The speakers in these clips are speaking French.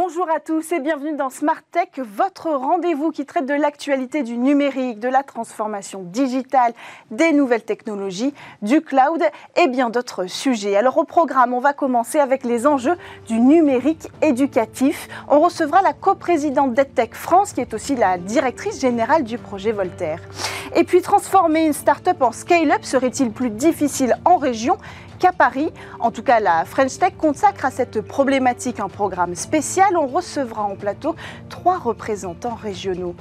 Bonjour à tous et bienvenue dans Smart Tech, votre rendez-vous qui traite de l'actualité du numérique, de la transformation digitale, des nouvelles technologies, du cloud et bien d'autres sujets. Alors au programme, on va commencer avec les enjeux du numérique éducatif. On recevra la coprésidente d'EdTech France qui est aussi la directrice générale du projet Voltaire. Et puis transformer une start-up en scale-up serait-il plus difficile en région? Qu'à Paris. En tout cas, la French Tech consacre à cette problématique un programme spécial. On recevra en plateau trois représentants régionaux.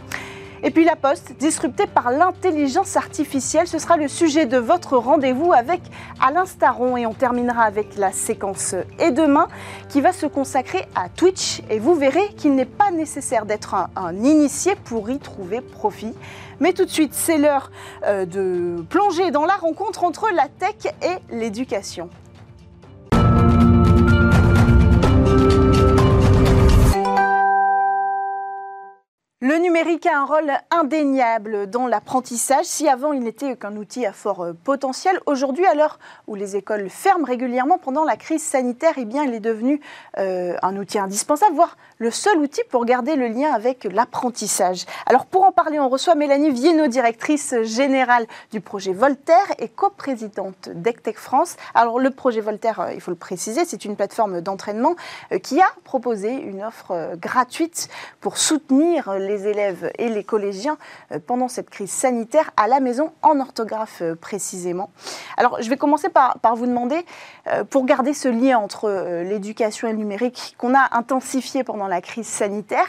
Et puis la Poste, disruptée par l'intelligence artificielle, ce sera le sujet de votre rendez-vous avec Alain Staron. Et on terminera avec la séquence Et demain, qui va se consacrer à Twitch. Et vous verrez qu'il n'est pas nécessaire d'être un, un, initié pour y trouver profit. Mais tout de suite, c'est l'heure euh, de plonger dans la rencontre entre la tech et l'éducation. Le numérique a un rôle indéniable dans l'apprentissage. Si avant il n'était qu'un outil à fort euh, potentiel, aujourd'hui, à l'heure où les écoles ferment régulièrement pendant la crise sanitaire, eh bien, il est devenu euh, un outil indispensable, voire le seul outil pour garder le lien avec l'apprentissage. Alors pour en parler, on reçoit Mélanie Viennot, directrice générale du projet Voltaire et coprésidente d'ECTEC France. Alors le projet Voltaire, euh, il faut le préciser, c'est une plateforme d'entraînement qui a proposé une offre gratuite pour soutenir les élèves et les collégiens euh, pendant cette crise sanitaire à la maison en orthographe euh, précisément. Alors je vais commencer par, vous demander, euh, pour garder ce lien entre l'éducation et le numérique qu'on a intensifié pendant la crise sanitaire,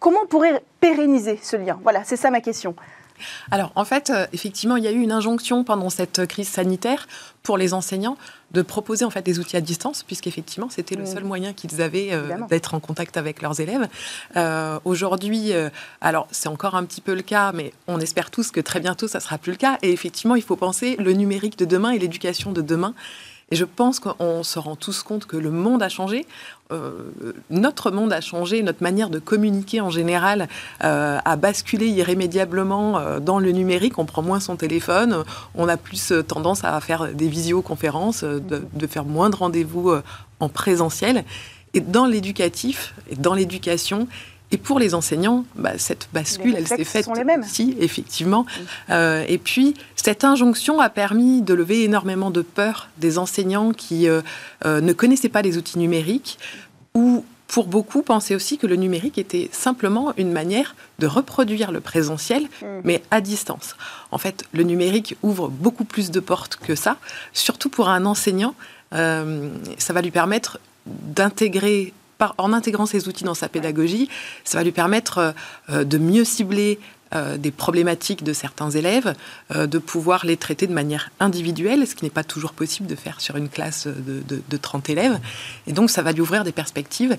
comment on pourrait pérenniser ce lien? Voilà, c'est ça ma question. Alors, en fait, effectivement, il y a eu une injonction pendant cette crise sanitaire pour les enseignants de proposer en fait des outils à distance, puisqu'effectivement, c'était le seul moyen qu'ils avaient euh, d'être en contact avec leurs élèves. Euh, aujourd'hui, alors c'est encore un petit peu le cas, mais on espère tous que très bientôt, ça sera plus le cas. Et effectivement, il faut penser le numérique de demain et l'éducation de demain. Et je pense qu'on se rend tous compte que le monde a changé. Euh, notre monde a changé, notre manière de communiquer en général euh, a basculé irrémédiablement euh, dans le numérique. On prend moins son téléphone, on a plus tendance à faire des visioconférences, de, de faire moins de rendez-vous en présentiel. Et dans l'éducatif et dans l'éducation, et pour les enseignants, bah, cette bascule, elle s'est faite aussi, effectivement. Euh, et puis, cette injonction a permis de lever énormément de peur des enseignants qui euh, euh, ne connaissaient pas les outils numériques ou pour beaucoup, pensaient aussi que le numérique était simplement une manière de reproduire le présentiel, mm. mais à distance. En fait, le numérique ouvre beaucoup plus de portes que ça, surtout pour un enseignant. ça va lui permettre d'intégrer en intégrant ces outils dans sa pédagogie, ça va lui permettre euh, de mieux cibler euh, des problématiques de certains élèves, euh, de pouvoir les traiter de manière individuelle, ce qui n'est pas toujours possible de faire sur une classe de, de 30 élèves. Et donc, ça va lui ouvrir des perspectives.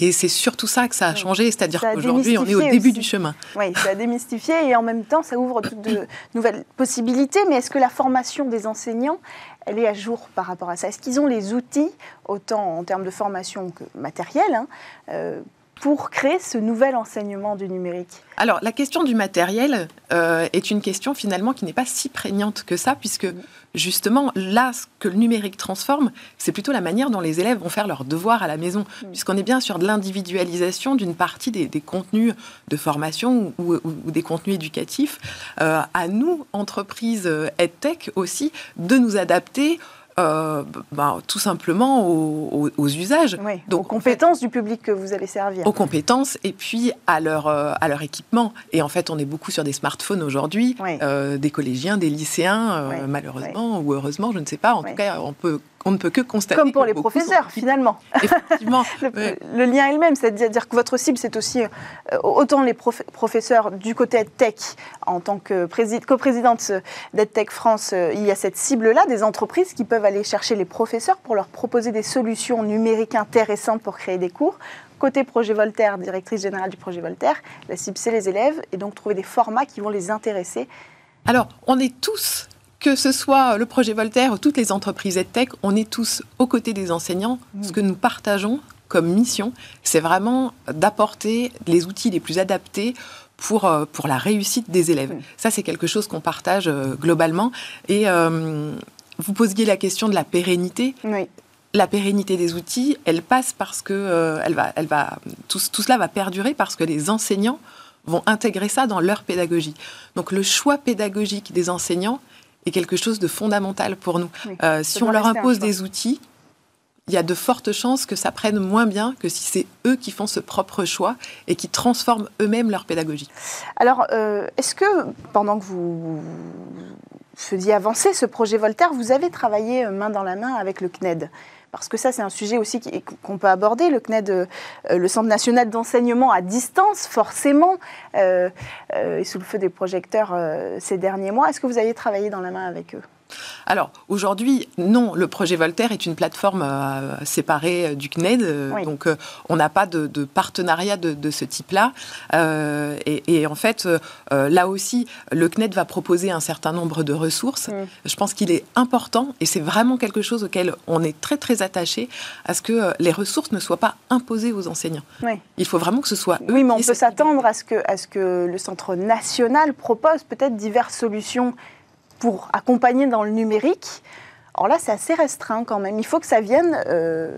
Et c'est surtout ça que ça a changé, c'est-à-dire qu'aujourd'hui, on est au début du chemin. Oui, ça a démystifié et en même temps, ça ouvre de nouvelles possibilités. Mais est-ce que la formation des enseignants, elle est à jour par rapport à ça? Est-ce qu'ils ont les outils, autant en termes de formation que matériel, hein, euh, pour créer ce nouvel enseignement du numérique Alors, la question du matériel euh, est une question finalement qui n'est pas si prégnante que ça, puisque justement, là, ce que le numérique transforme, c'est plutôt la manière dont les élèves vont faire leurs devoirs à la maison, puisqu'on est bien sur de l'individualisation d'une partie des, contenus de formation ou, des contenus éducatifs. Euh, à nous, entreprises euh, EdTech aussi, de nous adapter euh, bah, tout simplement aux, usages. Donc, aux compétences du public que vous allez servir. Aux compétences et puis à leur, euh, à leur équipement. Et en fait, on est beaucoup sur des smartphones aujourd'hui, euh, des collégiens, des lycéens, malheureusement ou heureusement, je ne sais pas. En tout cas, on peut on ne peut que constater. Comme pour les professeurs, finalement. Effectivement. le, lien est le même, c'est-à-dire que votre cible, c'est aussi euh, autant les professeurs du côté tech, en tant que coprésidente d'EdTech France, euh, il y a cette cible-là, des entreprises qui peuvent aller chercher les professeurs pour leur proposer des solutions numériques intéressantes pour créer des cours. Côté projet Voltaire, directrice générale du projet Voltaire, la cible, c'est les élèves, et donc trouver des formats qui vont les intéresser. Alors, on est tous que ce soit le projet Voltaire ou toutes les entreprises EdTech, on est tous aux côtés des enseignants. Mm. Ce que nous partageons comme mission, c'est vraiment d'apporter les outils les plus adaptés pour, euh, pour la réussite des élèves. Mm. Ça, c'est quelque chose qu'on partage euh, globalement. Et euh, vous posiez la question de la pérennité. la pérennité des outils, elle passe parce que elle va, elle va, tout, tout, cela va perdurer parce que les enseignants vont intégrer ça dans leur pédagogie. Donc le choix pédagogique des enseignants est quelque chose de fondamental pour nous. si on leur impose des outils, il y a de fortes chances que ça prenne moins bien que si c'est eux qui font ce propre choix et qui transforment eux-mêmes leur pédagogie. Alors, euh, est-ce que pendant que vous faisiez avancer ce projet Voltaire, vous avez travaillé euh, main dans la main avec le CNED parce que ça, c'est un sujet aussi qu'on peut aborder. Le CNED, euh, le Centre national d'enseignement à distance, forcément, est sous le feu des projecteurs ces derniers mois. Est-ce que vous avez travaillé dans la main avec eux? Alors, aujourd'hui, non, le projet Voltaire est une plateforme euh, séparée euh, du CNED, euh, donc on n'a pas de, partenariat de, ce type-là. Et, en fait, là aussi, le CNED va proposer un certain nombre de ressources. Mm. Je pense qu'il est important, et c'est vraiment quelque chose auquel on est très très attaché, à ce que les ressources ne soient pas imposées aux enseignants. Il faut vraiment que ce soit eux. Oui, mais on peut s'attendre à, ce que, à ce que le Centre national propose peut-être diverses solutions pour accompagner dans le numérique. Or là, c'est assez restreint quand même. Il faut que ça vienne euh,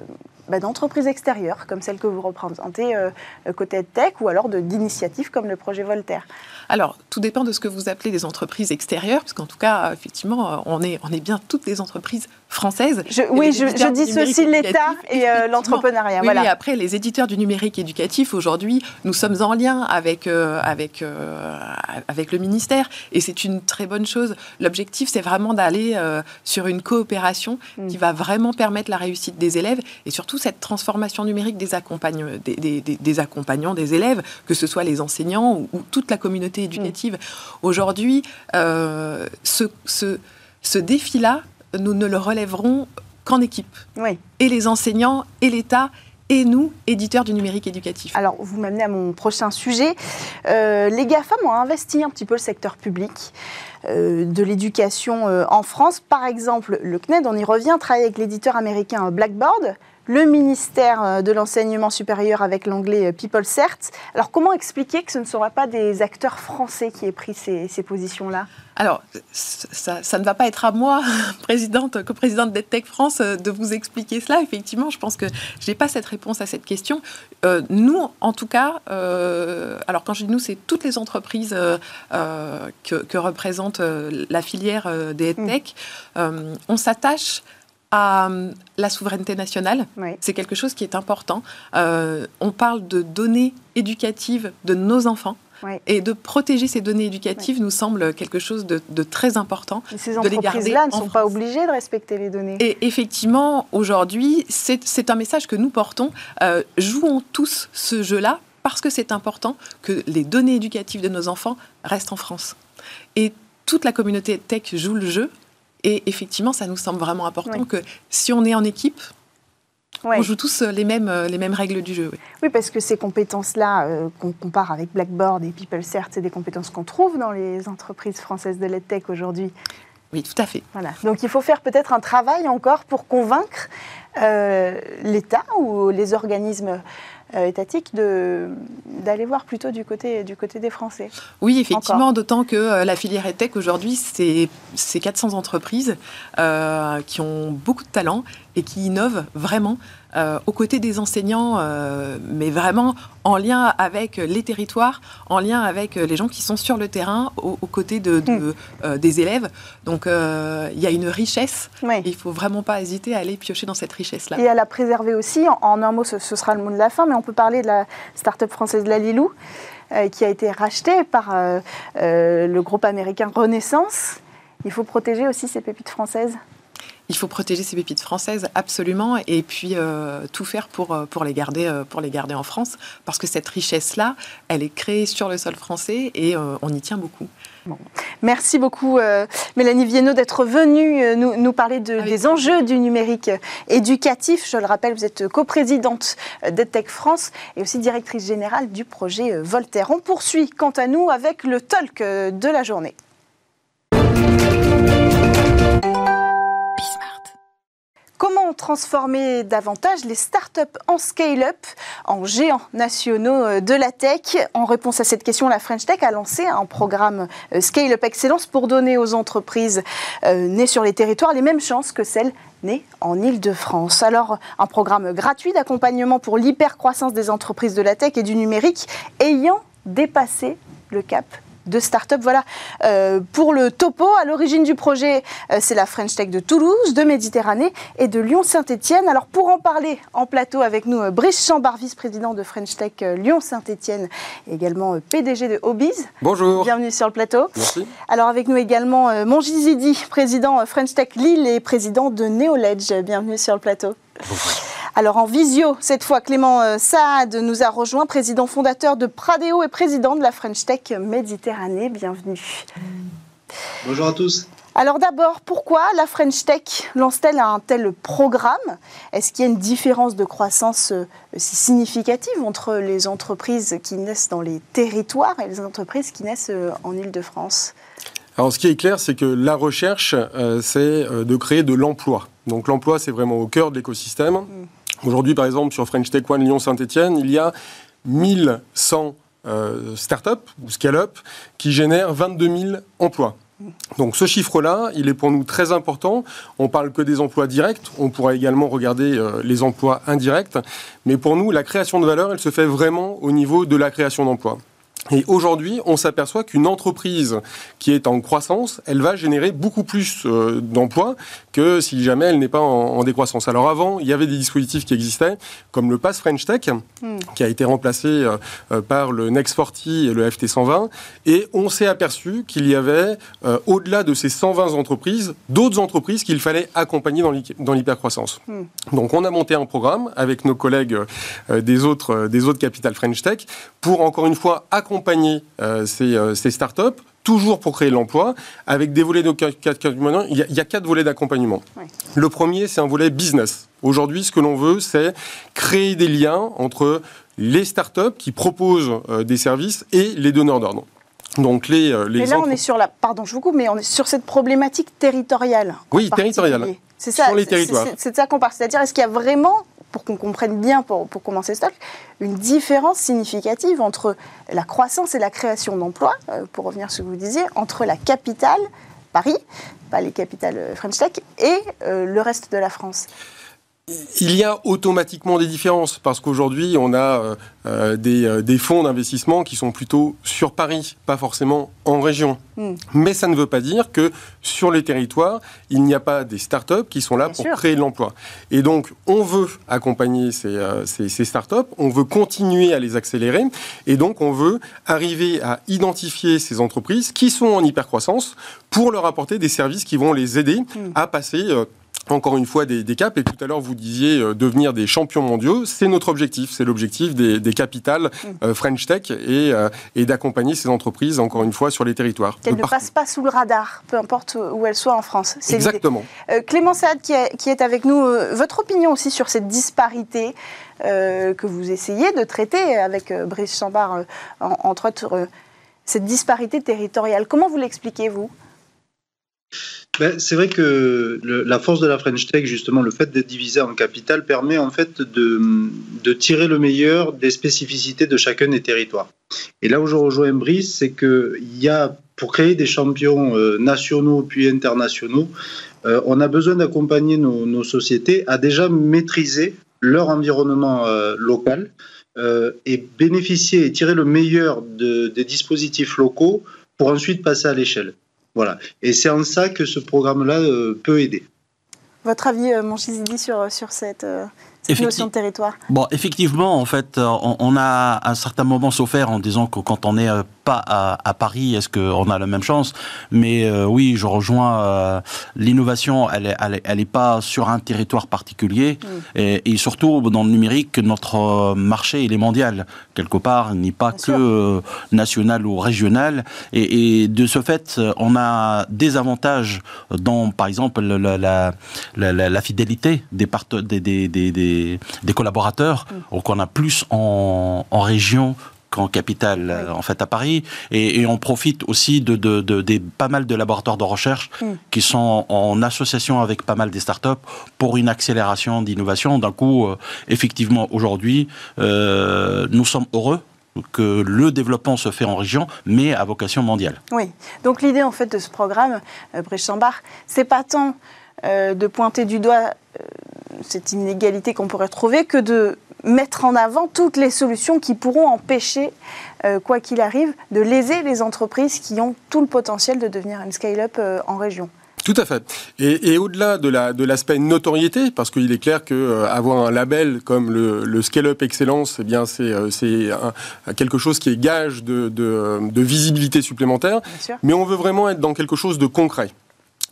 bah, d'entreprises extérieures, comme celles que vous représentez euh, côté tech, ou alors d'initiatives comme le projet Voltaire. Alors, tout dépend de ce que vous appelez des entreprises extérieures, parce qu'en tout cas, effectivement, on est, on est bien toutes les entreprises françaises. oui, je, dis ceci, l'État et euh, l'entrepreneuriat. Oui, voilà. après, les éditeurs du numérique éducatif, aujourd'hui, nous sommes en lien avec, euh, avec, euh, avec le ministère, et c'est une très bonne chose. L'objectif, c'est vraiment d'aller sur une coopération mm. qui va vraiment permettre la réussite des élèves, et surtout cette transformation numérique des, des, des, des accompagnants, des élèves, que ce soit les enseignants ou, ou toute la communauté éducative. Aujourd'hui, euh, ce, ce, défi-là, nous ne le relèverons qu'en équipe. Oui. Et les enseignants, et l'État, et nous, éditeurs du numérique éducatif. Alors, vous m'amenez à mon prochain sujet. Euh, les GAFAM ont investi un petit peu le secteur public euh, de l'éducation en France. Par exemple, le CNED, on y revient, travaille avec l'éditeur américain Blackboard, le ministère euh, de l'enseignement supérieur avec l'anglais euh, PeopleCert. Alors comment expliquer que ce ne sera pas des acteurs français qui aient pris ces, positions-là? Alors, ça, ne va pas être à moi, présidente, coprésidente d'EdTech France, euh, de vous expliquer cela. Effectivement, je pense que je n'ai pas cette réponse à cette question. nous, en tout cas, alors quand je dis nous, c'est toutes les entreprises que, représente la filière des EdTech, mm. on s'attache à euh, la souveraineté nationale. C'est quelque chose qui est important. Euh, on parle de données éducatives de nos enfants. Et de protéger ces données éducatives nous semble quelque chose de, très important. ces entreprises-là ne sont pas obligées de respecter les données. Et effectivement, aujourd'hui, c'est un message que nous portons. Euh, jouons tous ce jeu-là parce que c'est important que les données éducatives de nos enfants restent en France. Et toute la communauté tech joue le jeu et effectivement, ça nous semble vraiment important que si on est en équipe, on joue tous les mêmes, les mêmes règles du jeu. Oui, parce que ces compétences-là, euh, qu'on compare avec Blackboard et PeopleCert, c'est des compétences qu'on trouve dans les entreprises françaises de l'EdTech aujourd'hui. Oui, tout à fait. Voilà. Donc il faut faire peut-être un travail encore pour convaincre euh, l'État ou les organismes euh, étatique d'aller voir plutôt du côté, du côté des Français. Oui, effectivement, d'autant que euh, la filière EdTech aujourd'hui, c'est 400 entreprises euh, qui ont beaucoup de talent et qui innovent vraiment euh, aux côtés des enseignants, euh, mais vraiment en lien avec les territoires, en lien avec les gens qui sont sur le terrain, aux, côtés de, mm. euh, des élèves. Donc il y a une richesse. il ne faut vraiment pas hésiter à aller piocher dans cette richesse-là. Et à la préserver aussi. En, un mot, ce, sera le mot de la fin, mais on peut parler de la start-up française de la Lilou, qui a été rachetée par le groupe américain Renaissance. Il faut protéger aussi ces pépites françaises il faut protéger ces pépites françaises absolument et puis euh, tout faire pour, euh, pour, les garder, euh, pour les garder en France parce que cette richesse-là, elle est créée sur le sol français et on y tient beaucoup. Merci beaucoup Mélanie Viennot d'être venue nous, parler des enjeux du numérique éducatif. Je le rappelle, vous êtes coprésidente d'EdTech France et aussi directrice générale du projet Voltaire. On poursuit quant à nous avec le talk de la journée. Transformer davantage les startups en scale-up, en géants nationaux euh, de la tech En réponse à cette question, la French Tech a lancé un programme euh, Scale-up Excellence pour donner aux entreprises euh, nées sur les territoires les mêmes chances que celles nées en Ile-de-France. Alors, un programme gratuit d'accompagnement pour l'hypercroissance des entreprises de la tech et du numérique ayant dépassé le cap de start-up. Voilà euh, pour le topo. À l'origine du projet, euh, c'est la French Tech de Toulouse, de Méditerranée et de Lyon-Saint-Etienne. Alors pour en parler en plateau avec nous, euh, Brice Chambard, vice-président de French Tech Lyon-Saint-Etienne, également PDG de Hobbies. Bonjour. Bienvenue sur le plateau. Merci. Alors avec nous également Mongi Zidi, président French Tech Lille et président de Neoledge. Bienvenue sur le plateau. Bonjour. Alors en visio, cette fois, Clément euh, Saad nous a rejoint, président fondateur de Pradeo et président de la French Tech Méditerranée. Bienvenue. Bonjour à tous. Alors d'abord, pourquoi la French Tech lance-t-elle un tel programme? Est-ce qu'il y a une différence de croissance euh, si significative entre les entreprises qui naissent dans les territoires et les entreprises qui naissent euh, en Ile-de-France alors, ce qui est clair, c'est que la recherche, c'est de créer de l'emploi. Donc, l'emploi, c'est vraiment au cœur de l'écosystème. Mm. Aujourd'hui, par exemple, sur French Tech One Lyon-Saint-Etienne, il y a 1100 euh, startups ou scale-up qui génèrent 22 000 emplois. Donc ce chiffre-là, il est pour nous très important. On parle que des emplois directs, on pourra également regarder euh, les emplois indirects, mais pour nous, la création de valeur, elle se fait vraiment au niveau de la création d'emplois. Et aujourd'hui, on s'aperçoit qu'une entreprise qui est en croissance, elle va générer beaucoup plus euh, d'emplois que si jamais elle n'est pas en, décroissance. Alors avant, il y avait des dispositifs qui existaient, comme le Pass French Tech, hmm. qui a été remplacé euh, euh, par le Next 40 et le FT 120. Et on s'est aperçu qu'il y avait, au-delà de ces 120 entreprises, d'autres entreprises qu'il fallait accompagner dans l'hypercroissance. Hmm. Donc on a monté un programme avec nos collègues des autres, des autres capitales French Tech pour, encore une fois, accompagner euh, ces, euh, ces startups toujours pour créer l'emploi, avec des volets de il y, a, il y a quatre volets d'accompagnement. Le premier, c'est un volet business. Aujourd'hui, ce que l'on veut, c'est créer des liens entre les startups qui proposent euh, des services et les donneurs d'ordre. Donc les, les mais là, on est sur la, pardon, je vous coupe, mais on est sur cette problématique territoriale. Oui, territoriale. C'est ça. Sur les territoires. C'est de ça qu'on parle. C'est-à-dire, est-ce qu'il y a vraiment pour qu'on comprenne bien, pour, pour commencer stock, une différence significative entre la croissance et la création d'emplois, euh, pour revenir sur ce que vous disiez, entre la capitale, Paris, pas les capitales euh, French Tech, et euh, le reste de la France il y a automatiquement des différences parce qu'aujourd'hui, on a euh, euh, euh, des, fonds d'investissement qui sont plutôt sur Paris, pas forcément en région. Hmm. Mais ça ne veut pas dire que sur les territoires, il n'y a pas des startups qui sont là pour créer de l'emploi. Et donc, on veut accompagner ces, ces, ces, startups, on veut continuer à les accélérer, et donc on veut arriver à identifier ces entreprises qui sont en hypercroissance pour leur apporter des services qui vont les aider hmm. à passer encore une fois des, caps. Et tout à l'heure, vous disiez euh, devenir des champions mondiaux. C'est notre objectif. C'est l'objectif des, capitales mm. euh, French Tech euh, et, d'accompagner ces entreprises, encore une fois, sur les territoires. Qu'elles ne passent pas sous le radar, peu importe où elles soient en France. Exactement. Clément Saad, qui est, qui est, avec nous, votre opinion aussi sur cette disparité que vous essayez de traiter avec Brice Chambard, entre autres, cette disparité territoriale. Comment vous l'expliquez, vous? Ben, c'est vrai que la force de la French Tech, justement, le fait d'être divisé en capital, permet en fait de, tirer le meilleur des spécificités de chacun des territoires. Et là où je rejoins Brice, c'est qu'il y a, pour créer des champions euh, nationaux puis internationaux, euh, on a besoin d'accompagner nos, sociétés à déjà maîtriser leur environnement euh, local et bénéficier et tirer le meilleur des dispositifs locaux pour ensuite passer à l'échelle. Voilà. Et c'est en ça que ce programme-là euh, peut aider. Votre avis, euh, Monchizidi, sur, sur cette, euh, cette notion de territoire Bon, effectivement, en fait, on, a à un certain moment souffert en disant que quand on n'est pas à, Paris, est-ce qu'on a la même chance? Mais oui, je rejoins l'innovation, elle n'est elle, elle est pas sur un territoire particulier. Mm. Et, surtout, dans le numérique, notre marché, il est mondial. Quelque part, il n'est pas que national ou régional. Et, de ce fait, on a des avantages dans, par exemple, la, la, la, fidélité des, des, des, des, des, collaborateurs. Mm. Donc on a plus en, en région en capitale, euh, en fait, à Paris. Et, on profite aussi de, pas mal de laboratoires de recherche mm. qui sont en association avec pas mal des startups pour une accélération d'innovation. D'un coup, euh, effectivement, aujourd'hui, euh, nous sommes heureux que le développement se fait en région, mais à vocation mondiale. Oui. Donc l'idée en fait de ce programme, euh, Brice Chambard, c'est pas tant de pointer du doigt cette inégalité qu'on pourrait trouver que de mettre en avant toutes les solutions qui pourront empêcher, euh, quoi qu'il arrive, de léser les entreprises qui ont tout le potentiel de devenir une scale-up euh, en région. Tout à fait. Et, au-delà de, l'aspect notoriété, parce qu'il est clair qu'avoir euh, un label comme le, Scale-up Excellence, eh bien c'est, quelque chose qui est gage de, de visibilité supplémentaire. Mais on veut vraiment être dans quelque chose de concret.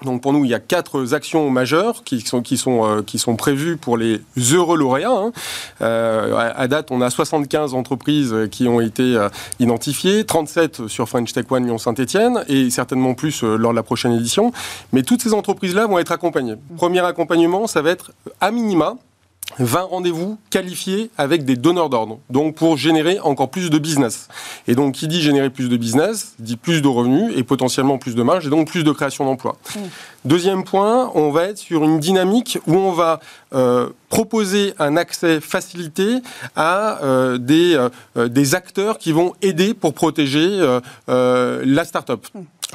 Donc pour nous, il y a quatre actions majeures qui sont, qui sont, euh, qui sont prévues pour les heureux lauréats. Hein. Euh, à date, on a 75 entreprises qui ont été euh, identifiées, 37 sur French Tech One Lyon-Saint-Etienne et certainement plus lors de la prochaine édition. Mais toutes ces entreprises-là vont être accompagnées. Premier accompagnement, ça va être à minima 20 rendez-vous qualifiés avec des donneurs d'ordre, donc pour générer encore plus de business. Et donc, qui dit générer plus de business, dit plus de revenus et potentiellement plus de marge, et donc plus de création d'emplois. Deuxième point, on va être sur une dynamique où on va euh, proposer un accès facilité à euh, des, euh, des acteurs qui vont aider pour protéger la start-up.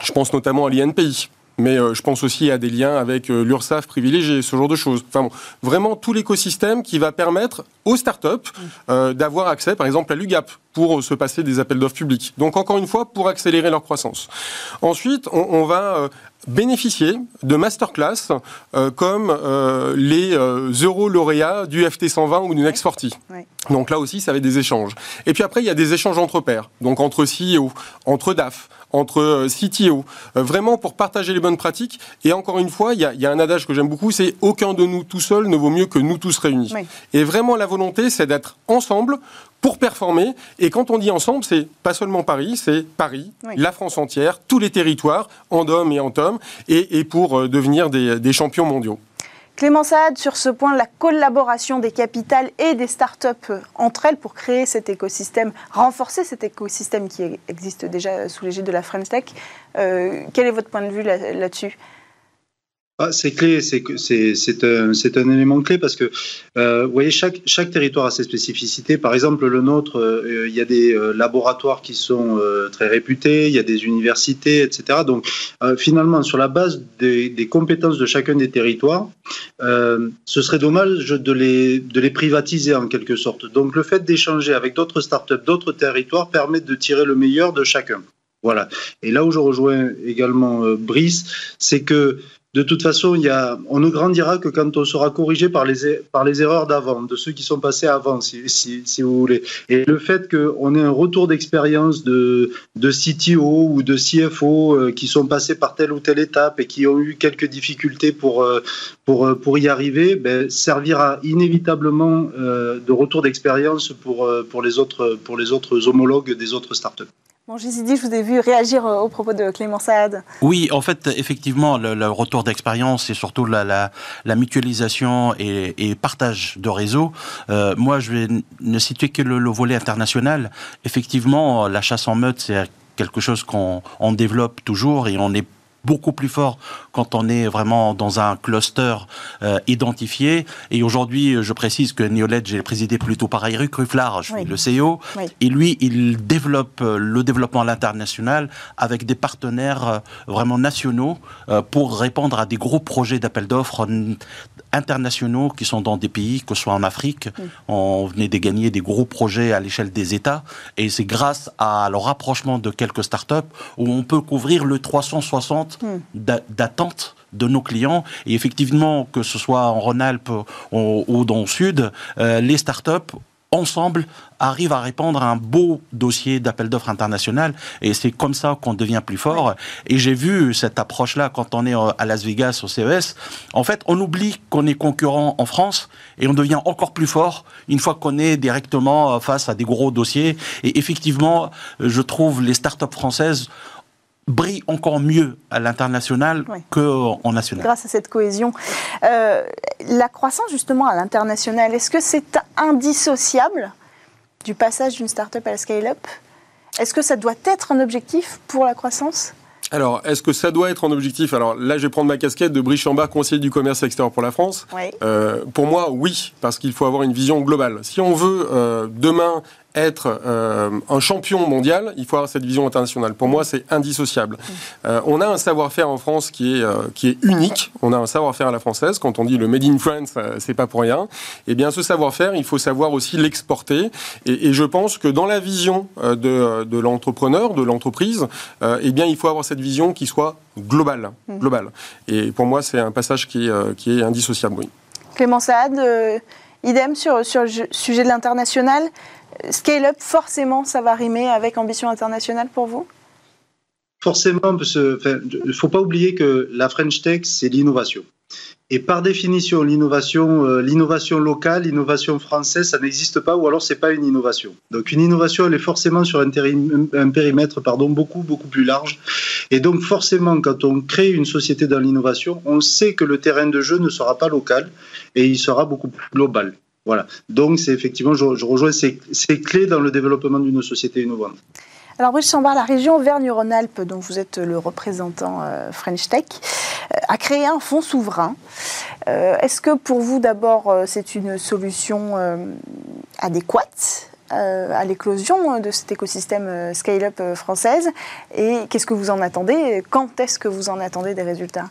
Je pense notamment à l'INPI mais euh, je pense aussi à des liens avec euh, l'URSSAF privilégié, ce genre de choses. Enfin bon, vraiment tout l'écosystème qui va permettre aux startups euh, d'avoir accès, par exemple, à l'UGAP pour se passer des appels d'offres publics. Donc encore une fois, pour accélérer leur croissance. Ensuite, on, on va bénéficier de masterclass comme les euros lauréats du FT 120 ou du Next 40. Donc là aussi, ça va être des échanges. Et puis après, il y a des échanges entre pairs, donc entre CEO, entre DAF, entre euh, CTO, euh, vraiment pour partager les bonnes pratiques. Et encore une fois, il y a, un adage que j'aime beaucoup, c'est aucun de nous tout seul ne vaut mieux que nous tous réunis. Et vraiment, la volonté, c'est d'être ensemble pour performer. Et quand on dit ensemble, c'est pas seulement Paris, c'est Paris, la France entière, tous les territoires, en hommes et en et, pour euh, devenir des champions mondiaux. Clément Saad, sur ce point, la collaboration des capitales et des startups entre elles pour créer cet écosystème, renforcer cet écosystème qui existe déjà sous l'égide de la French Tech. Euh, quel est votre point de vue là-dessus? Ah, c'est clé, c'est un, élément clé parce que euh, vous voyez chaque chaque territoire a ses spécificités. Par exemple, le nôtre, euh, il y a des euh, laboratoires qui sont très réputés, il y a des universités, etc. Donc finalement, sur la base des, des, compétences de chacun des territoires, ce serait dommage de les de les privatiser en quelque sorte. Donc le fait d'échanger avec d'autres startups, d'autres territoires permet de tirer le meilleur de chacun. Voilà. Et là où je rejoins également Brice, c'est que de toute façon, on ne grandira que quand on sera corrigé par les, erreurs d'avant, de ceux qui sont passés avant, si, vous voulez. Et le fait qu'on ait un retour d'expérience de, CTO ou de CFO euh, qui sont passés par telle ou telle étape et qui ont eu quelques difficultés pour, euh, euh, y arriver, ben, servira inévitablement de retour d'expérience pour les autres homologues des autres startups. Bon, dit, je vous ai vu réagir au propos de Clément Saad. Oui, en fait, effectivement, le, retour d'expérience et surtout la, mutualisation et, partage de réseau. Euh, moi, je vais ne citer que le, le volet international. Effectivement, la chasse en meute, c'est quelque chose qu'on développe toujours et on est beaucoup plus fort quand on est vraiment dans un cluster euh, identifié. Et aujourd'hui, je précise que Neoledge est présidé plutôt par Eric Rufflar, je suis le CEO, et lui, il développe euh, le développement à l'international avec des partenaires euh, vraiment nationaux pour répondre à des gros projets d'appel d'offres internationaux qui sont dans des pays, que ce soit en Afrique, on venait de gagner des gros projets à l'échelle des États, et c'est grâce à le rapprochement de quelques startups où on peut couvrir le 360 hmm. d'attente de nos clients. Et effectivement, que ce soit en Rhône-Alpes ou, dans le Sud, euh, les startups ensemble, arrive à répondre à un beau dossier d'appel d'offres international. Et c'est comme ça qu'on devient plus fort. Et j'ai vu cette approche-là quand on est euh, à Las Vegas au CES. En fait, on oublie qu'on est concurrent en France et on devient encore plus fort une fois qu'on est directement euh, face à des gros dossiers. Et effectivement, je trouve les startups françaises brille encore mieux à l'international qu'en national. Grâce à cette cohésion. Euh, la croissance justement à l'international, est-ce que c'est indissociable du passage d'une start-up à la scale-up? Est-ce que ça doit être un objectif pour la croissance? Alors, est-ce que ça doit être un objectif? Alors là, je vais prendre ma casquette de Brice Chambard, conseiller du commerce extérieur pour la France. Euh, pour moi, oui, parce qu'il faut avoir une vision globale. Si on veut euh, demain être euh, un champion mondial, il faut avoir cette vision internationale. Pour moi, c'est indissociable. Euh, on a un savoir-faire en France qui est, euh, qui est unique. On a un savoir-faire à la française. Quand on dit le Made in France, c'est pas pour rien. Eh bien, ce savoir-faire, il faut savoir aussi l'exporter. Et, et, je pense que dans la vision de, de l'entrepreneur, de l'entreprise, eh bien, il faut avoir cette vision qui soit globale. Mmh. globale. Et pour moi, c'est un passage qui, qui est indissociable, oui. Clément Saad, idem sur, sur le sujet de l'international. Scale-up, forcément, ça va rimer avec ambition internationale pour vous? Forcément, parce il ne faut pas oublier que la French Tech, c'est l'innovation. Et par définition, l'innovation, euh, l'innovation locale, l'innovation française, ça n'existe pas, ou alors c'est pas une innovation. Donc une innovation, elle est forcément sur un, un, périmètre, pardon, beaucoup beaucoup plus large. Et donc forcément, quand on crée une société dans l'innovation, on sait que le terrain de jeu ne sera pas local et il sera beaucoup plus global. Voilà. Donc, c'est effectivement, je, rejoins ces, clés dans le développement d'une société innovante. Alors, Brice Chambard, la région Auvergne-Rhône-Alpes, dont vous êtes le représentant euh, French Tech, euh, a créé un fonds souverain. Euh, est-ce que pour vous, d'abord, c'est une solution adéquate à l'éclosion de cet écosystème scale-up française? Et qu'est-ce que vous en attendez? Quand est-ce que vous en attendez des résultats?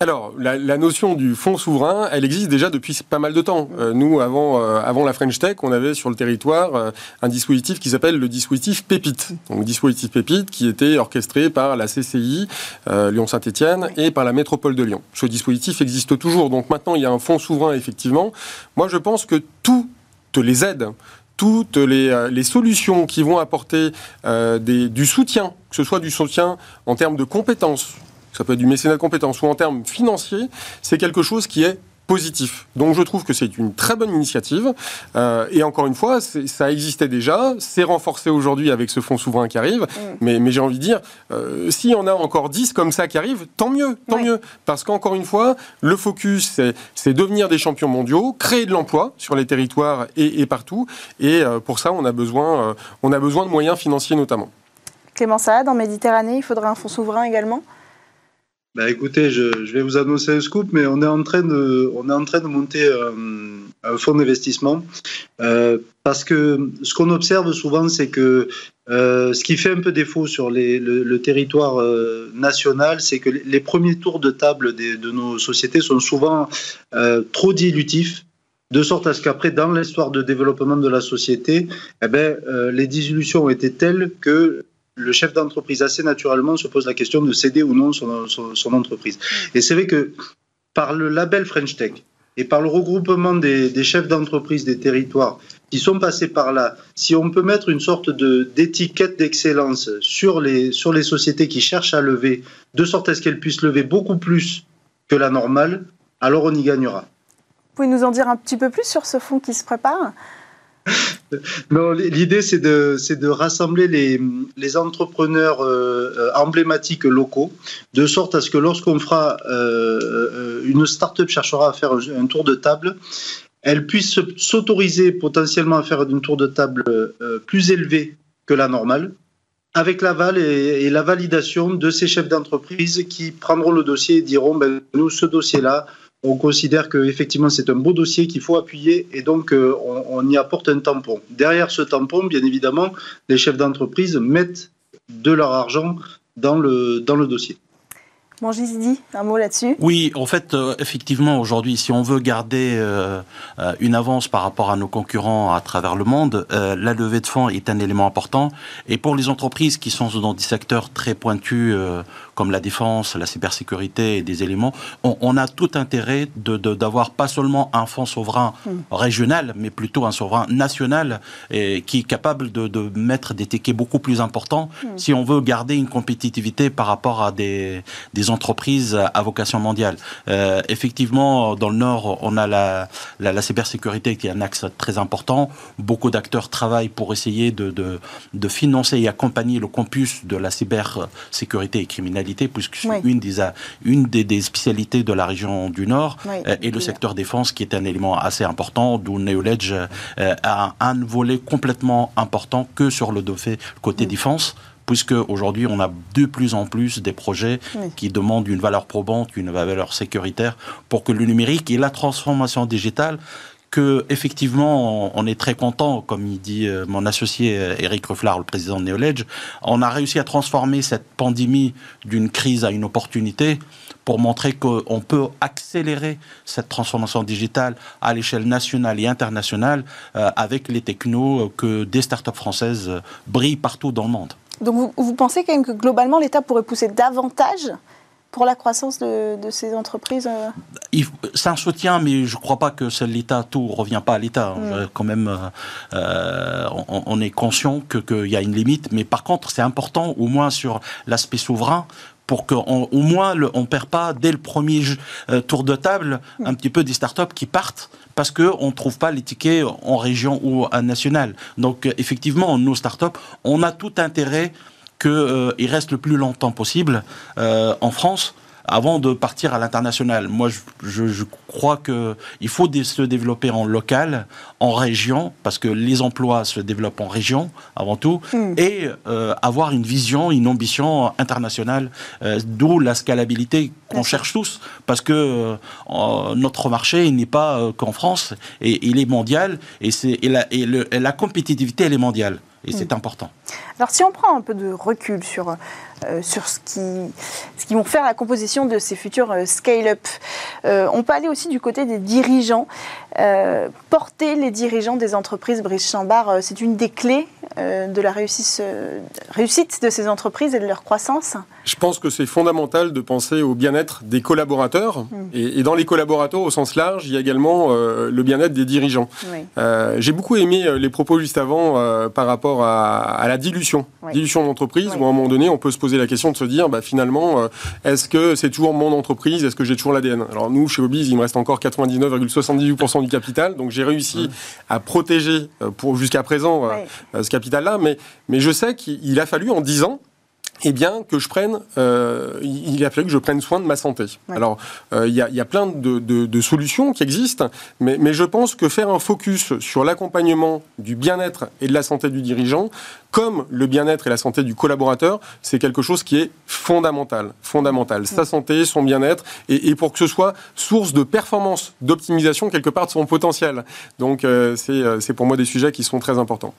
Alors, la, notion du fonds souverain, elle existe déjà depuis pas mal de temps. Euh, nous, avant, euh, avant la French Tech, on avait sur le territoire euh, un dispositif qui s'appelle le dispositif Pépite. Donc, dispositif Pépite qui était orchestré par la CCI Lyon-Saint-Etienne et par la métropole de Lyon. Ce dispositif existe toujours. Donc, maintenant, il y a un fonds souverain, effectivement. Moi, je pense que toutes les aides toutes les, les, solutions qui vont apporter des, du soutien, que ce soit du soutien en termes de compétences, ça peut être du mécénat de compétences ou en termes financiers, c'est quelque chose qui est positif. Donc je trouve que c'est une très bonne initiative. Euh, et encore une fois, ça existait déjà, c'est renforcé aujourd'hui avec ce fonds souverain qui arrive. Mm. Mais, mais j'ai envie de dire, euh, s'il y en a encore 10 comme ça qui arrivent, tant mieux, tant mieux. Parce qu'encore une fois, le focus, c'est devenir des champions mondiaux, créer de l'emploi sur les territoires et, partout. Et euh, pour ça, on a, besoin, on a besoin de moyens financiers notamment. Clément Saad, en Méditerranée, il faudrait un fonds souverain également? Bah écoutez, je, vais vous annoncer un scoop, mais on est en train de, on est en train de monter un, fonds d'investissement. Euh, parce que ce qu'on observe souvent, c'est que euh, ce qui fait un peu défaut sur le, territoire euh, national, c'est que les, premiers tours de table de nos sociétés sont souvent trop dilutifs de sorte à ce qu'après, dans l'histoire de développement de la société, eh ben, les dissolutions ont été telles que le chef d'entreprise assez naturellement se pose la question de céder ou non son, entreprise. Et c'est vrai que par le label French Tech et par le regroupement des, chefs d'entreprise des territoires qui sont passés par là, si on peut mettre une sorte d'étiquette d'excellence sur les, sur les sociétés qui cherchent à lever, de sorte à ce qu'elles puissent lever beaucoup plus que la normale, alors on y gagnera. Vous pouvez nous en dire un petit peu plus sur ce fonds qui se prépare? Non, l'idée c'est de, de rassembler les, les entrepreneurs euh, euh, emblématiques locaux, de sorte à ce que lorsqu'on fera euh, une start-up cherchera à faire un, tour de table, elle puisse s'autoriser potentiellement à faire un tour de table plus élevé que la normale, avec l'aval et, et, la validation de ces chefs d'entreprise qui prendront le dossier et diront ben, nous ce dossier-là on considère qu'effectivement c'est un beau dossier qu'il faut appuyer et donc euh, on, y apporte un tampon. Derrière ce tampon, bien évidemment, les chefs d'entreprise mettent de leur argent dans le, dans le dossier. Bon, dit un mot là-dessus Oui, en fait, euh, effectivement, aujourd'hui, si on veut garder euh, une avance par rapport à nos concurrents à travers le monde, la levée de fonds est un élément important. Et pour les entreprises qui sont dans des secteurs très pointus, comme la défense, la cybersécurité et des éléments, on, a tout intérêt d'avoir pas seulement un fonds souverain hmm. régional, mais plutôt un souverain national et qui est capable de, mettre des tickets beaucoup plus importants hmm. si on veut garder une compétitivité par rapport à des, des entreprises à vocation mondiale. effectivement, dans le Nord, on a la, la, cybersécurité qui est un axe très important. Beaucoup d'acteurs travaillent pour essayer de, de, de, financer et accompagner le campus de la cybersécurité et criminalité, puisque c'est une, des, une des, des, spécialités de la région du Nord, et le secteur défense qui est un élément assez important, d'où Neoledge a un volet complètement important que sur le côté défense puisque aujourd'hui on a de plus en plus des projets qui demandent une valeur probante, une valeur sécuritaire pour que le numérique et la transformation digitale que effectivement on est très content, comme il dit euh, mon associé Eric euh, Rufflard, le président de Neoledge, on a réussi à transformer cette pandémie d'une crise à une opportunité pour montrer qu'on peut accélérer cette transformation digitale à l'échelle nationale et internationale euh, avec les technos que des startups françaises brillent partout dans le monde. Donc vous, pensez quand même que globalement l'État pourrait pousser davantage pour la croissance de, ces entreprises euh C'est un soutien, mais je ne crois pas que c'est l'État, tout ne revient pas à l'État. Mm. Quand même, euh, on, est conscient qu'il y a une limite, mais par contre, c'est important, au moins sur l'aspect souverain, pour qu'au moins on ne perd pas dès le premier euh, tour de table un petit peu des startups qui partent parce qu'on ne trouve pas les tickets en région ou à national. Donc euh, effectivement, nos startups, on a tout intérêt qu'ils euh, restent le plus longtemps possible en France avant de partir à l'international. Moi, je, je, crois qu'il faut se développer en local, en région, parce que les emplois se développent en région avant tout, hmm. et euh, avoir une vision, une ambition internationale, euh, d'où la scalabilité qu'on cherche tous, parce que euh, notre marché n'est pas qu'en France, et il est mondial, et, et, la, et, le, et la compétitivité, elle est mondiale. Et c'est hmm. important. Alors si on prend un peu de recul sur euh, sur ce qui, ce qui vont faire la composition de ces futurs euh, scale-up. Euh, on peut aller aussi du côté des dirigeants. porter les dirigeants des entreprises, Brice Chambard, c'est une des clés de la réussite, réussite de ces entreprises et de leur croissance Je pense que c'est fondamental de penser au bien-être des collaborateurs. Hmm. Et, dans les collaborateurs, au sens large, il y a également le bien-être des dirigeants. J'ai beaucoup aimé les propos juste avant par rapport à, la dilution. Dilution d'entreprise, où à un moment donné, on peut se poser la question de se dire, bah, finalement, euh, est-ce que c'est toujours mon entreprise? Est-ce que j'ai toujours l'ADN Alors nous, chez Obiz, il me reste encore 99,78% du capital, donc j'ai réussi à protéger euh, pour jusqu'à présent euh, ce capital-là, mais, mais je sais qu'il a fallu en 10 ans eh bien, que je prenne, euh, il a fallu que je prenne soin de ma santé. Alors, euh, il y, a, y, a, plein de, de, de, solutions qui existent, mais, mais, je pense que faire un focus sur l'accompagnement du bien-être et de la santé du dirigeant, comme le bien-être et la santé du collaborateur, c'est quelque chose qui est fondamental. Fondamental. Sa santé, son bien-être, et, et, pour que ce soit source de performance, d'optimisation quelque part de son potentiel. Donc, euh, c'est pour moi des sujets qui sont très importants.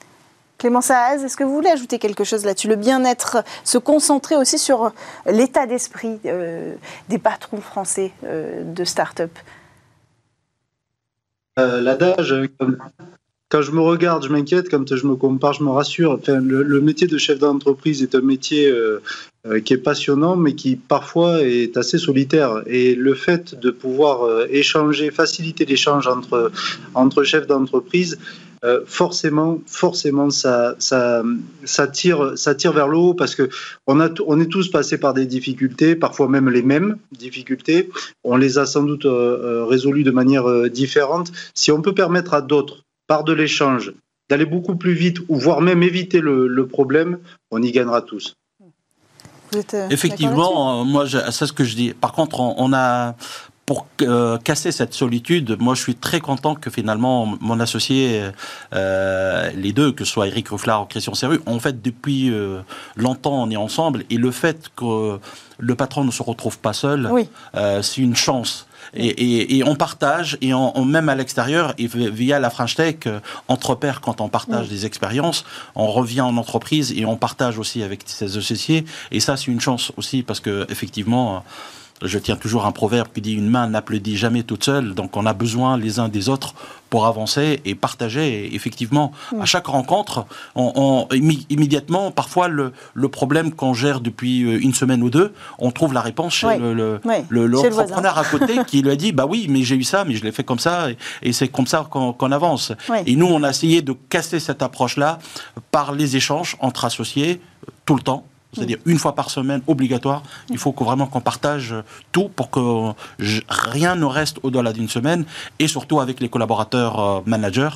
Clément Saaz, est-ce que vous voulez ajouter quelque chose là-dessus? Le bien-être, se concentrer aussi sur l'état d'esprit euh, des patrons français euh, de start-up? Euh, L'adage, quand je me regarde, je m'inquiète, quand je me compare, je me rassure. Enfin, le, métier de chef d'entreprise est un métier qui est passionnant, mais qui parfois est assez solitaire. Et le fait de pouvoir échanger, faciliter l'échange entre, entre chefs d'entreprise, euh, forcément, forcément, ça, ça, ça, tire, ça tire vers le haut parce que on, a, on est tous passés par des difficultés, parfois même les mêmes difficultés. On les a sans doute euh, euh, résolues de manière différente. Si on peut permettre à d'autres, par de l'échange, d'aller beaucoup plus vite ou voire même éviter le, problème, on y gagnera tous. Effectivement, moi, c'est ce que je dis. Par contre, on a pour euh, casser cette solitude, moi je suis très content que finalement mon associé, euh, les deux, que ce soit Eric Rufflard ou Christian Serru, en fait depuis euh, longtemps on est ensemble et le fait que le patron ne se retrouve pas seul, c'est une chance. Et, on partage, et on, même à l'extérieur, et via la French Tech, entre pairs, quand on partage des expériences, on revient en entreprise et on partage aussi avec ses associés. Et ça, c'est une chance aussi, parce que effectivement, je tiens toujours un proverbe qui dit une main n'applaudit jamais toute seule. Donc on a besoin les uns des autres pour avancer et partager. Et effectivement, à chaque rencontre, on, immédiatement, parfois le, problème qu'on gère depuis euh, une semaine ou deux, on trouve la réponse chez le, l'entrepreneur à côté qui lui a dit bah oui, mais j'ai eu ça, mais je l'ai fait comme ça, et, c'est comme ça qu'on avance. Et nous, on a essayé de casser cette approche-là par les échanges entre associés tout le temps C'est-à-dire une fois par semaine, obligatoire. Il faut que vraiment qu'on partage tout pour que rien ne reste au-delà d'une semaine. Et surtout avec les collaborateurs euh, managers.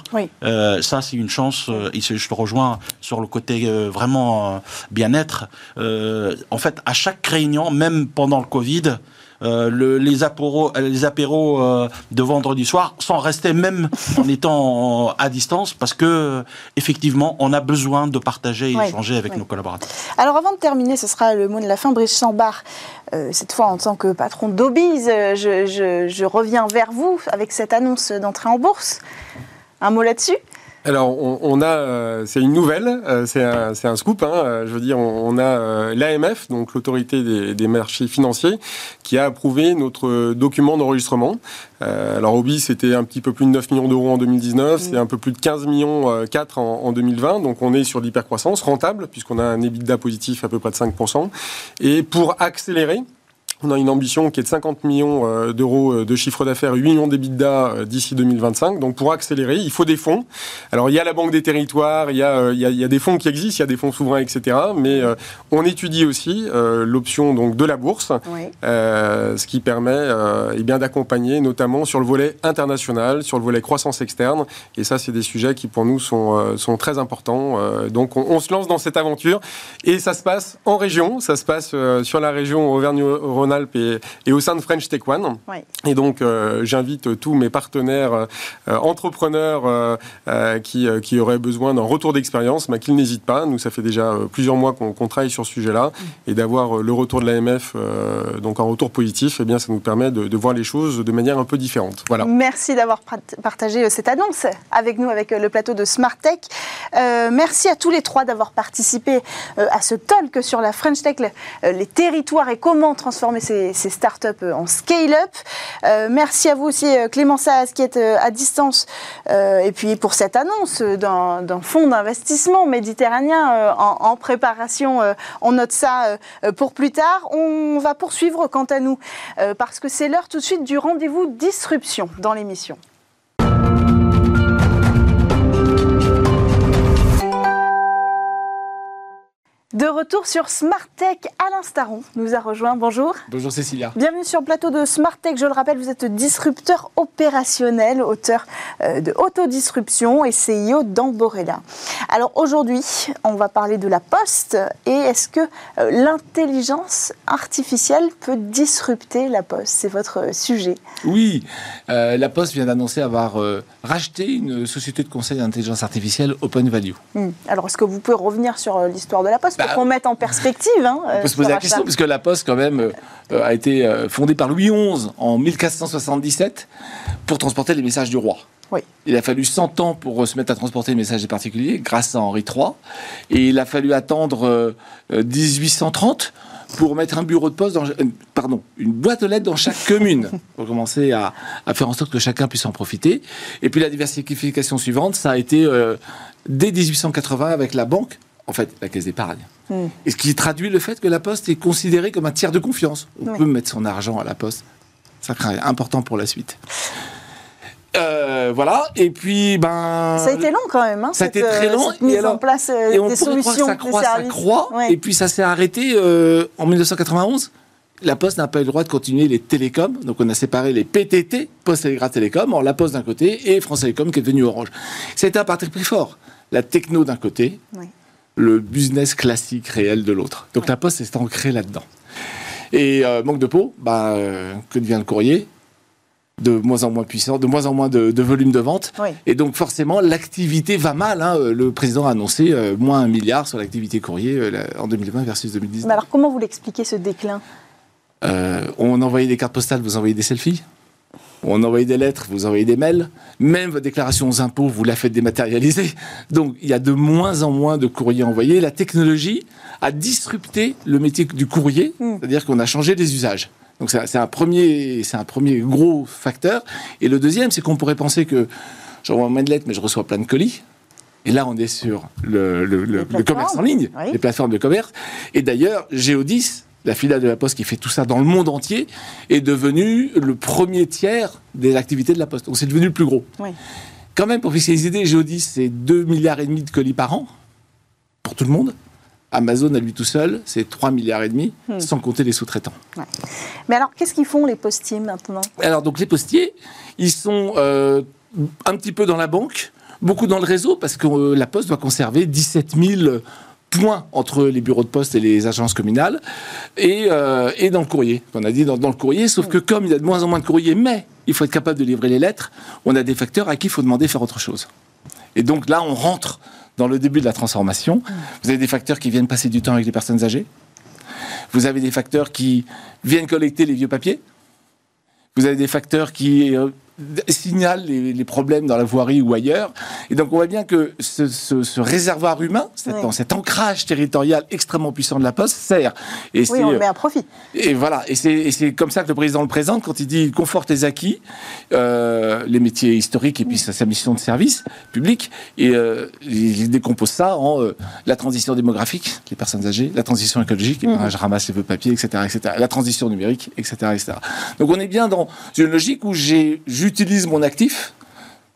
Euh, ça, c'est une chance. Euh, je te rejoins sur le côté vraiment bien-être. en fait, à chaque réunion, même pendant le Covid, euh, les apéros, les apéros euh, de vendredi soir sans rester même en étant à distance parce que effectivement on a besoin de partager et échanger avec nos collaborateurs. Alors avant de terminer, ce sera le mot de la fin, Brice Chambard. Euh, cette fois en tant que patron d'Obise, je, je reviens vers vous avec cette annonce d'entrée en bourse. Un mot là-dessus? Alors, on, a, euh, c'est une nouvelle, euh, c'est un, scoop. Hein, euh, je veux dire, on, a l'AMF, donc l'autorité des, marchés financiers, qui a approuvé notre document d'enregistrement. alors, Obi, c'était un petit peu plus de 9 millions d'euros en 2019, c'est un peu plus de 15 millions 4 en, en 2020. Donc, on est sur l'hypercroissance rentable, puisqu'on a un EBITDA positif à peu près de 5%. Et pour accélérer, on a une ambition qui est de 50 millions euh, d'euros euh, de chiffre d'affaires, 8 millions d'EBITDA euh, d'ici 2025. Donc pour accélérer, il faut des fonds. Alors il y a la Banque des Territoires, il y a, il y a, des fonds qui existent, il y a des fonds souverains, etc. Mais on étudie aussi l'option donc de la bourse, ce qui permet eh bien d'accompagner notamment sur le volet international, sur le volet croissance externe. Et ça, c'est des sujets qui pour nous sont, sont très importants. donc on, se lance dans cette aventure et ça se passe en région, ça se passe sur la région Auvergne-Rhône et, au sein de French Tech One. Et donc, euh, j'invite tous mes partenaires euh, entrepreneurs euh, qui, qui, auraient besoin d'un retour d'expérience, bah, qu'ils n'hésitent pas. Nous, ça fait déjà plusieurs mois qu'on travaille sur ce sujet-là. Mm. Et d'avoir le retour de l'AMF, donc un retour positif, eh bien, ça nous permet de, voir les choses de manière un peu différente. Voilà. Merci d'avoir partagé cette annonce avec nous, avec le plateau de Smart Tech. merci à tous les trois d'avoir participé à ce talk sur la French Tech, les territoires et comment transformer ces, startups euh, en scale-up. Euh, merci à vous aussi, euh, Clément Saaz, qui est à distance, et puis pour cette annonce d'un fonds d'investissement méditerranéen en, préparation. on note ça pour plus tard. On va poursuivre quant à nous, parce que c'est l'heure tout de suite du rendez-vous disruption dans l'émission. De retour sur Smart Tech, Alain Staron nous a rejoint. Bonjour. Bonjour Cécilia. Bienvenue sur le plateau de Smart Tech. Je le rappelle, vous êtes disrupteur opérationnel, auteur euh, de Autodisruption et CEO d'Amborella. Alors aujourd'hui, on va parler de la poste et est-ce que euh, l'intelligence artificielle peut disrupter la poste? C'est votre sujet. Oui, euh, la poste vient d'annoncer avoir racheté une société de conseil d'intelligence artificielle Open Value. Hmm. Alors est-ce que vous pouvez revenir sur l'histoire de la poste? Pour bah, qu'on mette en perspective. Hein, on peut se poser la question, parce que la Poste, quand même, euh, a été euh, fondée par Louis XI en 1477 pour transporter les messages du roi. Oui. Il a fallu 100 ans pour se mettre à transporter les messages des particuliers, grâce à Henri III. Et il a fallu attendre 1830 euh, pour mettre un bureau de poste, dans, pardon, une boîte aux lettres dans chaque commune, pour commencer à, faire en sorte que chacun puisse en profiter. Et puis la diversification suivante, ça a été dès 1880 avec la banque, en fait, la caisse d'épargne. Hmm. Et ce qui traduit le fait que la Poste est considérée comme un tiers de confiance. On peut mettre son argent à la Poste. Ça serait important pour la suite. Euh, voilà, et puis ben. Ça a été long quand même. Hein, ça a été très long. Cette mise en place euh, et on des solutions, ça croît, ça croît, et puis ça s'est arrêté euh, en 1991. La Poste n'a pas eu le droit de continuer les télécoms, donc on a séparé les PTT, Poste Télégraphe Télécom, en la Poste d'un côté et France Télécom qui est devenu Orange. C'était un parti pris fort. La techno d'un côté, oui le business classique réel de l'autre. Donc la poste est ancrée là-dedans. Et euh, manque de peau, bah, euh, que devient le courrier? De moins en moins puissant, de moins en moins de, volume de vente. Et donc forcément, l'activité va mal. Hein. Le président a annoncé euh, moins un milliard sur l'activité courrier en 2020 versus 2019. alors comment vous l'expliquez ce déclin? On envoyait des cartes postales, vous envoyez des selfies? On envoyait des lettres, vous envoyez des mails. Même votre déclaration aux impôts, vous la faites dématérialiser. Donc, il y a de moins en moins de courriers envoyés. La technologie a disrupté le métier du courrier, hmm. c'est-à-dire qu'on a changé les usages. Donc, c'est un, premier, un premier gros facteur. Et le deuxième, c'est qu'on pourrait penser que j'envoie moins de lettres, mais je reçois plein de colis. Et là, on est sur le, commerce en ligne, les plateformes de commerce. Et d'ailleurs, Géodis, la filiale de la Poste qui fait tout ça dans le monde entier, est devenue le premier tiers des activités de la Poste. Donc c'est devenu le plus gros. Quand même, pour fixer les idées, Géodis, c'est 2 milliards et demi de colis par an, pour tout le monde. Amazon à lui tout seul, c'est 3 milliards et demi, hmm. sans compter les sous-traitants. Mais alors, qu'est-ce qu'ils font les postiers maintenant? Alors, donc les postiers, ils sont euh, un petit peu dans la banque, beaucoup dans le réseau, parce que euh, la Poste doit conserver 17 000 points entre les bureaux de poste et les agences communales, et, euh, et dans le courrier. On a dit dans, le courrier, sauf que comme il y a de moins en moins de courrier, mais il faut être capable de livrer les lettres, on a des facteurs à qui il faut demander de faire autre chose. Et donc là, on rentre dans le début de la transformation. Vous avez des facteurs qui viennent passer du temps avec les personnes âgées. Vous avez des facteurs qui viennent collecter les vieux papiers. Vous avez des facteurs qui euh, signale les, problèmes dans la voirie ou ailleurs. Et donc on voit bien que ce, réservoir humain, cet, ancrage territorial extrêmement puissant de la Poste, sert. Et oui, on le met à profit. Et voilà, et c'est comme ça que le président le présente quand il dit il conforte les acquis, euh, les métiers historiques et puis sa, mission de service public, et euh, il décompose ça en euh, la transition démographique, les personnes âgées, la transition écologique, je ramasse les vœux papier, etc., etc., la transition numérique, etc., etc. Donc on est bien dans une logique où j'ai j'utilise mon actif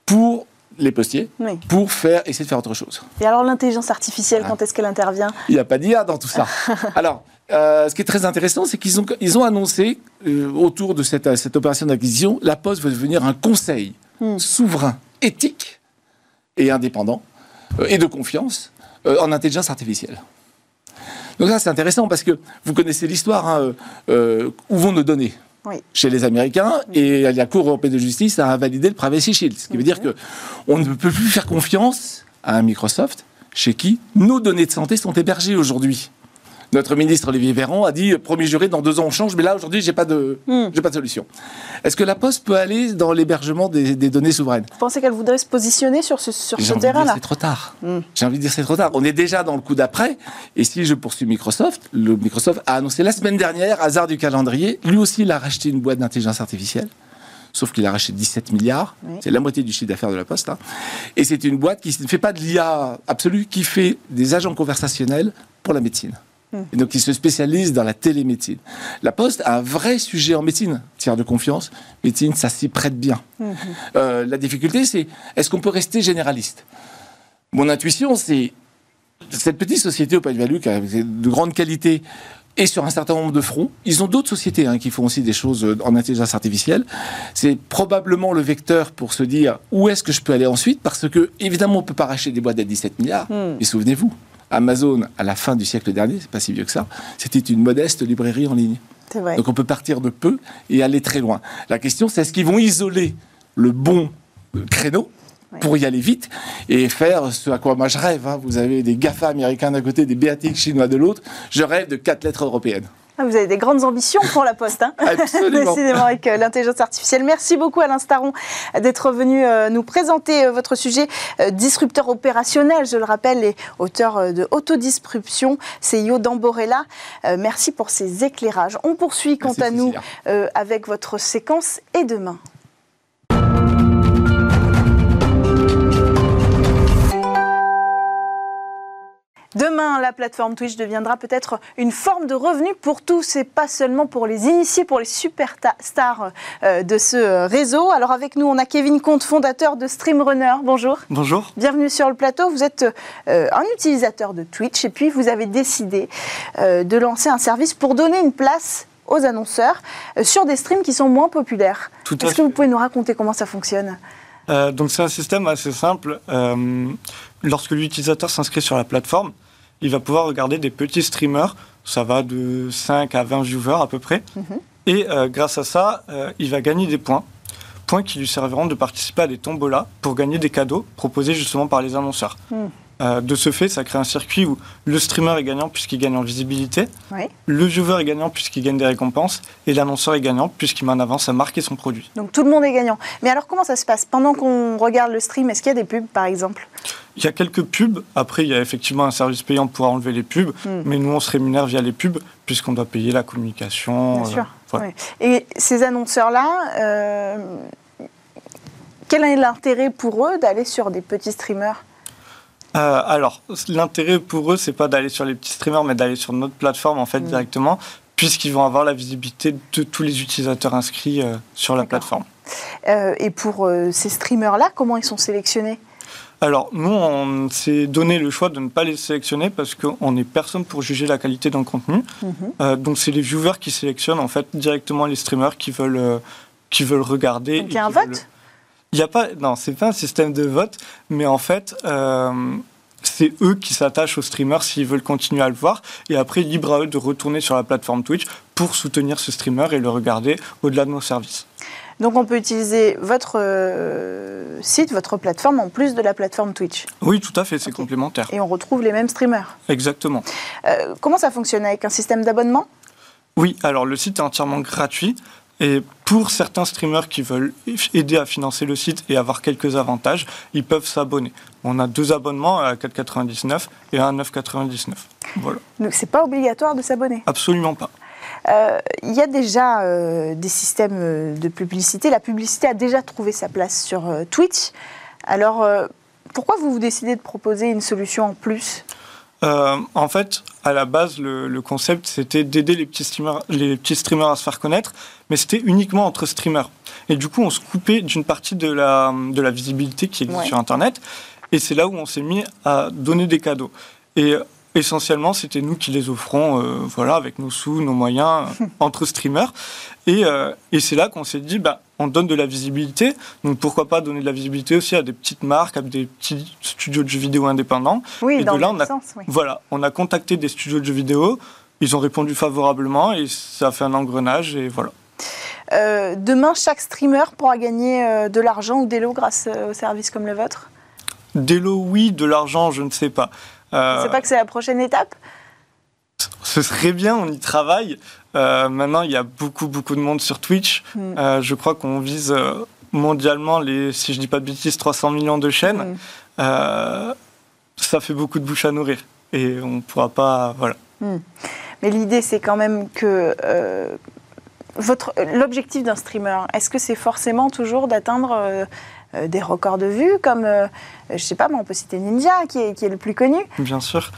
pour les postiers pour faire essayer de faire autre chose. Et alors l'intelligence artificielle, quand est-ce qu'elle intervient? Il n'y a pas d'IA dans tout ça. alors, euh, ce qui est très intéressant, c'est qu'ils ont, ils ont annoncé euh, autour de cette, cette opération d'acquisition, la Poste va devenir un conseil hmm. souverain, éthique et indépendant euh, et de confiance en intelligence artificielle. Donc ça, c'est intéressant parce que vous connaissez l'histoire. Hein, où vont nos données? Chez les Américains et la Cour européenne de justice a validé le Privacy Shield. Ce qui veut dire que on ne peut plus faire confiance à un Microsoft chez qui nos données de santé sont hébergées aujourd'hui. Notre ministre Olivier Véran a dit premier juré dans deux ans on change, mais là aujourd'hui j'ai pas de hmm. j'ai pas de solution. Est-ce que la Poste peut aller dans l'hébergement des, données souveraines? Vous pensez qu'elle voudrait se positionner sur ce, sur ce terrain-là? C'est trop tard. Hmm. J'ai envie de dire c'est trop tard. On est déjà dans le coup d'après. Et si je poursuis Microsoft, le Microsoft a annoncé la semaine dernière, hasard du calendrier, lui aussi il a racheté une boîte d'intelligence artificielle sauf qu'il a racheté 17 milliards. C'est la moitié du chiffre d'affaires de la Poste. Hein. Et c'est une boîte qui ne fait pas de l'IA absolue, qui fait des agents conversationnels pour la médecine. Et donc, il se spécialise dans la télémédecine. La Poste a un vrai sujet en médecine, tiers de confiance. Médecine, ça s'y prête bien. Mhm. Euh, la difficulté, c'est est-ce qu'on peut rester généraliste? Mon intuition, c'est cette petite société au Value qui a de grande qualité et sur un certain nombre de fronts. Ils ont d'autres sociétés hein, qui font aussi des choses en intelligence artificielle. C'est probablement le vecteur pour se dire où est-ce que je peux aller ensuite, parce que évidemment on peut pas racheter des boîtes à 17 milliards. Hmm. Mais souvenez-vous, Amazon, à la fin du siècle dernier, c'est pas si vieux que ça, c'était une modeste librairie en ligne. Donc on peut partir de peu et aller très loin. La question, c'est est-ce qu'ils vont isoler le bon créneau pour y aller vite et faire ce à quoi moi je rêve. Hein. Vous avez des GAFA américains d'un côté, des BATX chinois de l'autre. Je rêve de quatre lettres européennes. Ah, vous avez des grandes ambitions pour la Poste, hein Décidément, avec euh, l'intelligence artificielle. Merci beaucoup, Alain Staron, d'être venu euh, nous présenter euh, votre sujet disrupteur opérationnel. Je le rappelle, et auteur de Autodisruption, CEO d'Amborella. Merci pour ces éclairages. On poursuit, quant à nous, avec votre séquence et demain. Demain, la plateforme Twitch deviendra peut-être une forme de revenu pour tous et pas seulement pour les initiés, pour les superstars euh, de ce réseau. Alors avec nous, on a Kevin Comte, fondateur de Streamrunner. Bonjour. Bonjour. Bienvenue sur le plateau. Vous êtes euh, un utilisateur de Twitch et puis vous avez décidé euh, de lancer un service pour donner une place aux annonceurs sur des streams qui sont moins populaires. Est-ce que vous pouvez nous raconter comment ça fonctionne? Donc c'est un système assez simple. lorsque l'utilisateur s'inscrit sur la plateforme, il va pouvoir regarder des petits streamers. Ça va de 5 à 20 viewers à peu près. Mhm. Et euh, grâce à ça, euh, il va gagner des points. Points qui lui serviront de participer à des tombolas pour gagner des cadeaux proposés justement par les annonceurs. Mhm. Euh, de ce fait, ça crée un circuit où le streamer est gagnant puisqu'il gagne en visibilité, le viewer est gagnant puisqu'il gagne des récompenses, et l'annonceur est gagnant puisqu'il met en avance à marquer son produit. Donc tout le monde est gagnant. Mais alors comment ça se passe Pendant qu'on regarde le stream, est-ce qu'il y a des pubs par exemple? Il y a quelques pubs. Après, il y a effectivement un service payant pour enlever les pubs. Hmm. Mais nous, on se rémunère via les pubs puisqu'on doit payer la communication. Bien euh, sûr. Et ces annonceurs-là, euh, quel est l'intérêt pour eux d'aller sur des petits streamers? Euh, alors, l'intérêt pour eux, c'est pas d'aller sur les petits streamers, mais d'aller sur notre plateforme en fait hmm. directement, puisqu'ils vont avoir la visibilité de tous les utilisateurs inscrits sur la plateforme. et pour ces streamers-là, comment ils sont sélectionnés? Alors, nous, on s'est donné le choix de ne pas les sélectionner parce qu'on n'est personne pour juger la qualité d'un contenu. Mhm. Euh, donc, c'est les viewers qui sélectionnent en fait directement les streamers qui veulent, euh, qui veulent regarder. Donc, il y a un vote? Il n'y a pas, non, c'est pas un système de vote, mais en fait, euh, c'est eux qui s'attachent aux streamers s'ils veulent continuer à le voir. Et après, libre à eux de retourner sur la plateforme Twitch pour soutenir ce streamer et le regarder au-delà de nos services. Donc on peut utiliser votre euh, site, votre plateforme en plus de la plateforme Twitch. Oui, tout à fait, c'est complémentaire. Et on retrouve les mêmes streamers. Exactement. Euh, comment ça fonctionne avec un système d'abonnement? Oui, alors le site est entièrement gratuit. Et pour certains streamers qui veulent aider à financer le site et avoir quelques avantages, ils peuvent s'abonner. On a deux abonnements à 4,99 et à 9,99. Voilà. Donc c'est pas obligatoire de s'abonner? Absolument pas. Euh, il y a déjà euh, des systèmes euh, de publicité. La publicité a déjà trouvé sa place sur Twitch. Alors, pourquoi vous vous décidez de proposer une solution en plus? En fait, à la base, le, concept, c'était d'aider les, petits streamers, les petits streamers à se faire connaître, mais c'était uniquement entre streamers. Et du coup, on se coupait d'une partie de la, de la visibilité qui existe sur Internet, et c'est là où on s'est mis à donner des cadeaux. Et essentiellement, c'était nous qui les offrons, euh, voilà, avec nos sous, nos moyens, euh, entre streamers. Et, euh, et c'est là qu'on s'est dit, bah, on donne de la visibilité, donc pourquoi pas donner de la visibilité aussi à des petites marques, à des petits studios de jeux vidéo indépendants. Oui, et dans de là, on a, sens, voilà, on a contacté des studios de jeux vidéo, ils ont répondu favorablement et ça a fait un engrenage et voilà. demain, chaque streamer pourra gagner de l'argent ou des lots grâce aux services comme le vôtre? Des lots, oui, de l'argent, je ne sais pas. Euh, c'est pas que c'est la prochaine étape? ce serait bien, on y travaille. Euh, maintenant, il y a beaucoup, beaucoup de monde sur Twitch. Mm. Euh, je crois qu'on vise mondialement les, si je dis pas de bêtises, 300 millions de chaînes. Mm. ça fait beaucoup de bouche à nourrir. Et on ne pourra pas. Voilà. Mm. Mais l'idée, c'est quand même que. votre, l'objectif d'un streamer, est-ce que c'est forcément toujours d'atteindre euh, des records de vues, comme, euh, je sais pas, on peut citer Ninja, qui est, qui est le plus connu. Bien sûr.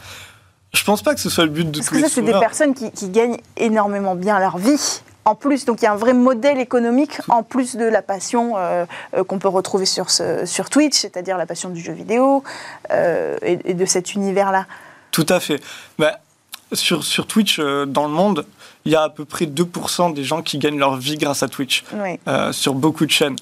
Je pense pas que ce soit le but de Parce que ça, c'est des personnes qui, qui, gagnent énormément bien leur vie. En plus, donc il y a un vrai modèle économique en plus de la passion euh, qu'on peut retrouver sur, ce, sur Twitch, c'est-à-dire la passion du jeu vidéo et, de cet univers-là. Tout à fait. Bah, sur, sur Twitch, dans le monde, il y a à peu près 2% des gens qui gagnent leur vie grâce à Twitch, sur beaucoup de chaînes.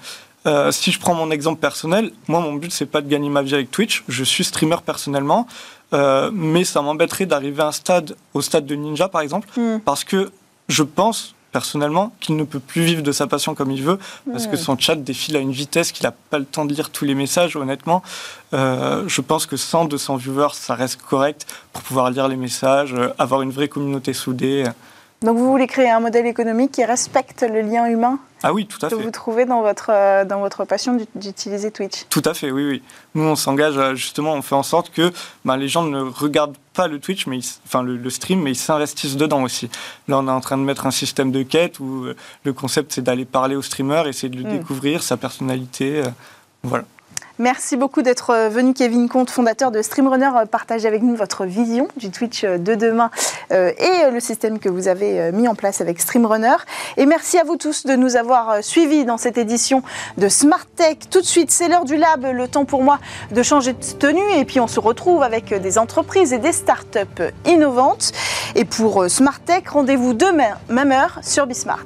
Euh, si je prends mon exemple personnel, moi, mon but, c'est pas de gagner ma vie avec Twitch. Je suis streamer personnellement, euh, mais ça m'embêterait d'arriver à un stade, au stade de Ninja, par exemple, hmm. parce que je pense personnellement qu'il ne peut plus vivre de sa passion comme il veut, parce que son chat défile à une vitesse qu'il n'a pas le temps de lire tous les messages, honnêtement. Euh, je pense que 100, 200 viewers, ça reste correct pour pouvoir lire les messages, avoir une vraie communauté soudée. Donc vous voulez créer un modèle économique qui respecte le lien humain? Ah oui, tout à fait. Que vous trouvez dans votre, euh, dans votre passion d'utiliser Twitch Tout à fait, oui, oui. Nous, on s'engage justement, on fait en sorte que ben, les gens ne regardent pas le Twitch, mais enfin le, stream, mais ils s'investissent dedans aussi. Là, on est en train de mettre un système de quête où euh, le concept, c'est d'aller parler au streamer, essayer de le hmm. découvrir, sa personnalité. Euh, voilà. Merci beaucoup d'être euh, venu, Kevin Comte, fondateur de Streamrunner, euh, partager avec nous votre vision du Twitch euh, de demain et le système que vous avez mis en place avec Streamrunner. Et merci à vous tous de nous avoir suivis dans cette édition de Smart Tech. Tout de suite, c'est l'heure du lab, le temps pour moi de changer de tenue et puis on se retrouve avec des entreprises et des startups innovantes. Et pour Smart Tech, rendez-vous demain, même heure, sur Bismart.